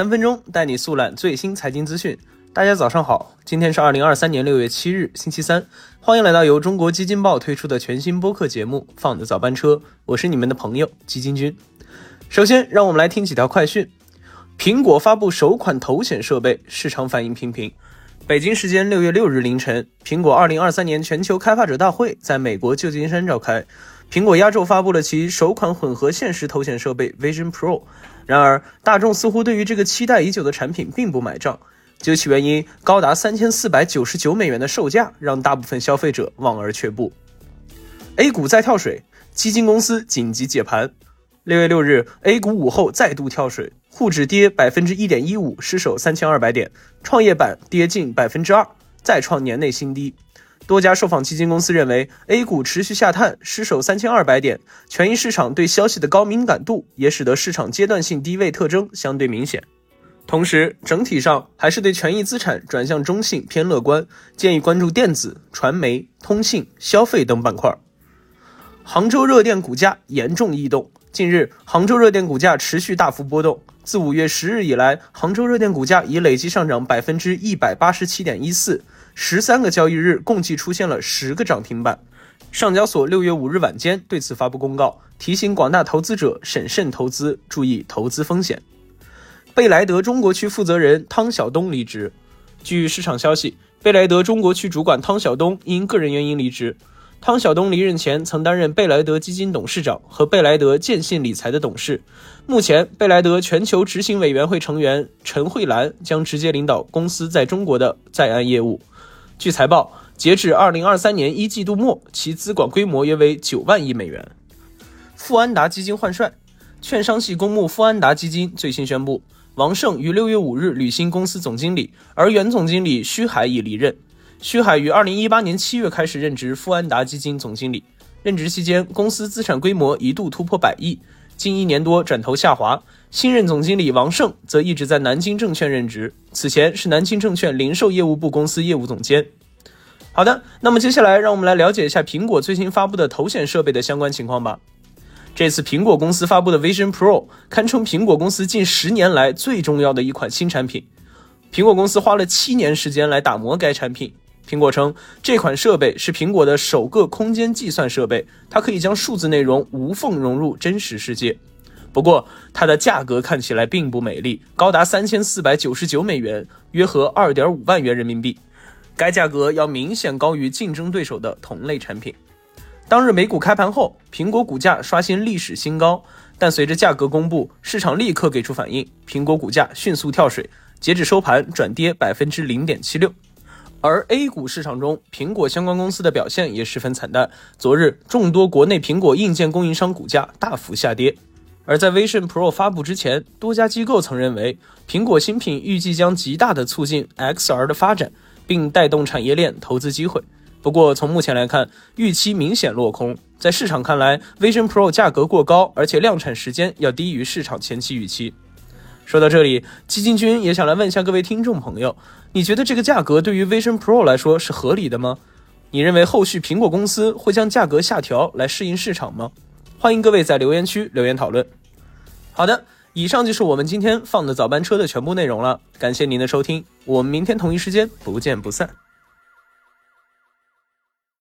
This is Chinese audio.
三分钟带你速览最新财经资讯。大家早上好，今天是二零二三年六月七日，星期三，欢迎来到由中国基金报推出的全新播客节目《放的早班车》，我是你们的朋友基金君。首先，让我们来听几条快讯。苹果发布首款头显设备，市场反应平平。北京时间六月六日凌晨，苹果二零二三年全球开发者大会在美国旧金山召开。苹果压轴发布了其首款混合现实头显设备 Vision Pro，然而大众似乎对于这个期待已久的产品并不买账。究其原因，高达三千四百九十九美元的售价让大部分消费者望而却步。A 股再跳水，基金公司紧急解盘。六月六日，A 股午后再度跳水，沪指跌百分之一点一五，失守三千二百点；创业板跌近百分之二，再创年内新低。多家受访基金公司认为，A 股持续下探，失守三千二百点，权益市场对消息的高敏感度也使得市场阶段性低位特征相对明显。同时，整体上还是对权益资产转向中性偏乐观，建议关注电子、传媒、通信、消费等板块。杭州热电股价严重异动，近日，杭州热电股价持续大幅波动。自五月十日以来，杭州热电股价已累计上涨百分之一百八十七点一四。十三个交易日共计出现了十个涨停板。上交所六月五日晚间对此发布公告，提醒广大投资者审慎投资，注意投资风险。贝莱德中国区负责人汤晓东离职。据市场消息，贝莱德中国区主管汤晓东因个人原因离职。汤晓东离任前曾担任贝莱德基金董事长和贝莱德建信理财的董事。目前，贝莱德全球执行委员会成员陈慧兰将直接领导公司在中国的在岸业务。据财报，截至二零二三年一季度末，其资管规模约为九万亿美元。富安达基金换帅，券商系公募富安达基金最新宣布，王胜于六月五日履新公司总经理，而原总经理徐海已离任。徐海于二零一八年七月开始任职富安达基金总经理，任职期间，公司资产规模一度突破百亿，近一年多转头下滑。新任总经理王胜则一直在南京证券任职，此前是南京证券零售业务部公司业务总监。好的，那么接下来让我们来了解一下苹果最新发布的头显设备的相关情况吧。这次苹果公司发布的 Vision Pro 堪称苹果公司近十年来最重要的一款新产品。苹果公司花了七年时间来打磨该产品。苹果称，这款设备是苹果的首个空间计算设备，它可以将数字内容无缝融入真实世界。不过，它的价格看起来并不美丽，高达三千四百九十九美元，约合二点五万元人民币。该价格要明显高于竞争对手的同类产品。当日美股开盘后，苹果股价刷新历史新高，但随着价格公布，市场立刻给出反应，苹果股价迅速跳水，截止收盘转跌百分之零点七六。而 A 股市场中，苹果相关公司的表现也十分惨淡。昨日，众多国内苹果硬件供应商股价大幅下跌。而在 Vision Pro 发布之前，多家机构曾认为，苹果新品预计将极大的促进 XR 的发展，并带动产业链投资机会。不过，从目前来看，预期明显落空。在市场看来，Vision Pro 价格过高，而且量产时间要低于市场前期预期。说到这里，基金君也想来问一下各位听众朋友，你觉得这个价格对于 Vision Pro 来说是合理的吗？你认为后续苹果公司会将价格下调来适应市场吗？欢迎各位在留言区留言讨论。好的，以上就是我们今天放的早班车的全部内容了。感谢您的收听，我们明天同一时间不见不散。